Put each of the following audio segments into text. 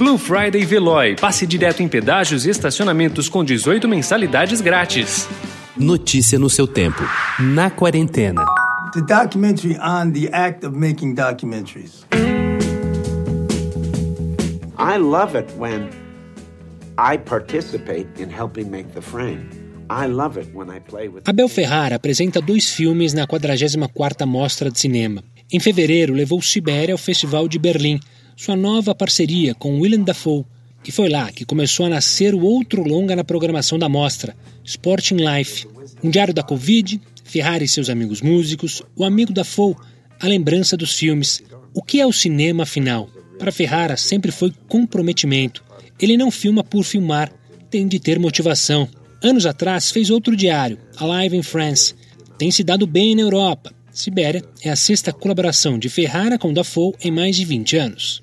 Blue Friday Veloy. Passe direto em pedágios e estacionamentos com 18 mensalidades grátis. Notícia no seu tempo. Na quarentena. The documentary on the act of making documentaries. I love it when I participate in helping make the frame. I love it when I play with Abel Ferrara apresenta dois filmes na 44ª Mostra de Cinema. Em fevereiro, levou Sibéria ao Festival de Berlim, sua nova parceria com Willem Dafoe. E foi lá que começou a nascer o outro longa na programação da mostra, Sporting Life. Um diário da Covid, Ferrari e seus amigos músicos, o amigo Dafoe, a lembrança dos filmes. O que é o cinema, afinal? Para Ferrara sempre foi comprometimento. Ele não filma por filmar, tem de ter motivação. Anos atrás fez outro diário, Alive in France. Tem se dado bem na Europa, Sibéria é a sexta colaboração de Ferrara com Dafoe em mais de 20 anos.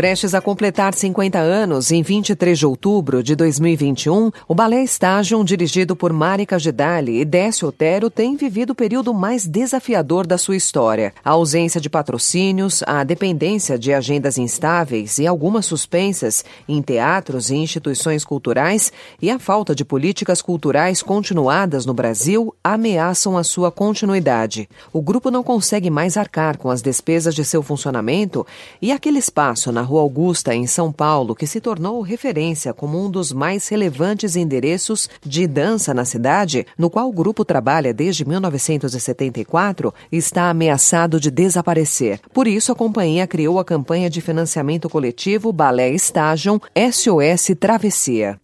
Prestes a completar 50 anos, em 23 de outubro de 2021, o Balé Estágio, dirigido por Marika Gedali e Décio Otero, tem vivido o período mais desafiador da sua história. A ausência de patrocínios, a dependência de agendas instáveis e algumas suspensas em teatros e instituições culturais e a falta de políticas culturais continuadas no Brasil ameaçam a sua continuidade. O grupo não consegue mais arcar com as despesas de seu funcionamento e aquele espaço na Rua Augusta, em São Paulo, que se tornou referência como um dos mais relevantes endereços de dança na cidade, no qual o grupo trabalha desde 1974, está ameaçado de desaparecer. Por isso, a companhia criou a campanha de financiamento coletivo Balé Estágio SOS Travessia.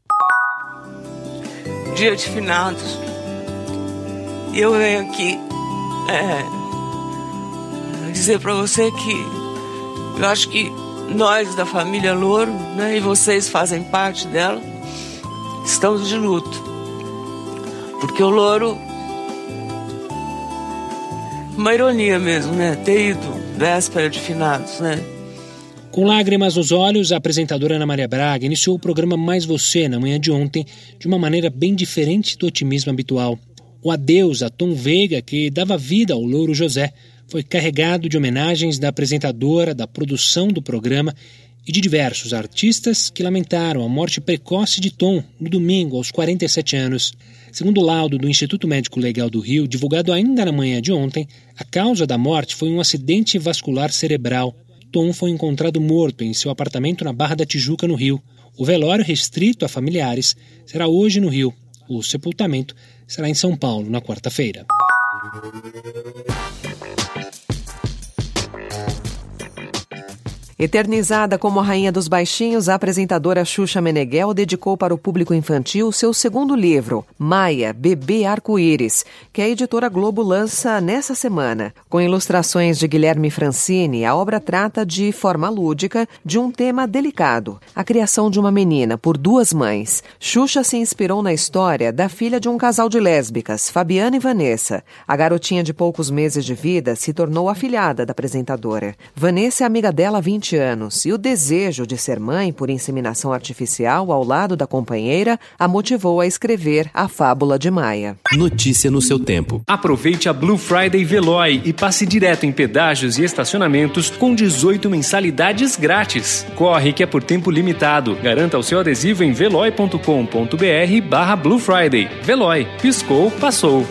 Dia de finados. Eu venho aqui é, dizer para você que eu acho que nós da família Louro, né, e vocês fazem parte dela, estamos de luto. Porque o Louro, uma ironia mesmo, né, ter ido véspera de finados, né? Com lágrimas nos olhos, a apresentadora Ana Maria Braga iniciou o programa Mais Você na manhã de ontem de uma maneira bem diferente do otimismo habitual. O adeus a Tom Veiga, que dava vida ao Louro José, foi carregado de homenagens da apresentadora, da produção do programa e de diversos artistas que lamentaram a morte precoce de Tom no domingo, aos 47 anos. Segundo o laudo do Instituto Médico Legal do Rio, divulgado ainda na manhã de ontem, a causa da morte foi um acidente vascular cerebral. Tom foi encontrado morto em seu apartamento na Barra da Tijuca, no Rio. O velório restrito a familiares será hoje no Rio. O sepultamento será em São Paulo na quarta-feira. Eternizada como a rainha dos baixinhos, a apresentadora Xuxa Meneghel dedicou para o público infantil seu segundo livro, Maia, Bebê Arco-Íris, que a editora Globo lança nessa semana. Com ilustrações de Guilherme Francini, a obra trata de forma lúdica de um tema delicado, a criação de uma menina por duas mães. Xuxa se inspirou na história da filha de um casal de lésbicas, Fabiana e Vanessa. A garotinha de poucos meses de vida se tornou afilhada da apresentadora. Vanessa é amiga dela há 20 anos e o desejo de ser mãe por inseminação artificial ao lado da companheira a motivou a escrever a fábula de Maia. Notícia no seu tempo. Aproveite a Blue Friday Veloy e passe direto em pedágios e estacionamentos com 18 mensalidades grátis. Corre que é por tempo limitado. Garanta o seu adesivo em veloy.com.br barra Blue Friday. Veloy. Piscou, passou.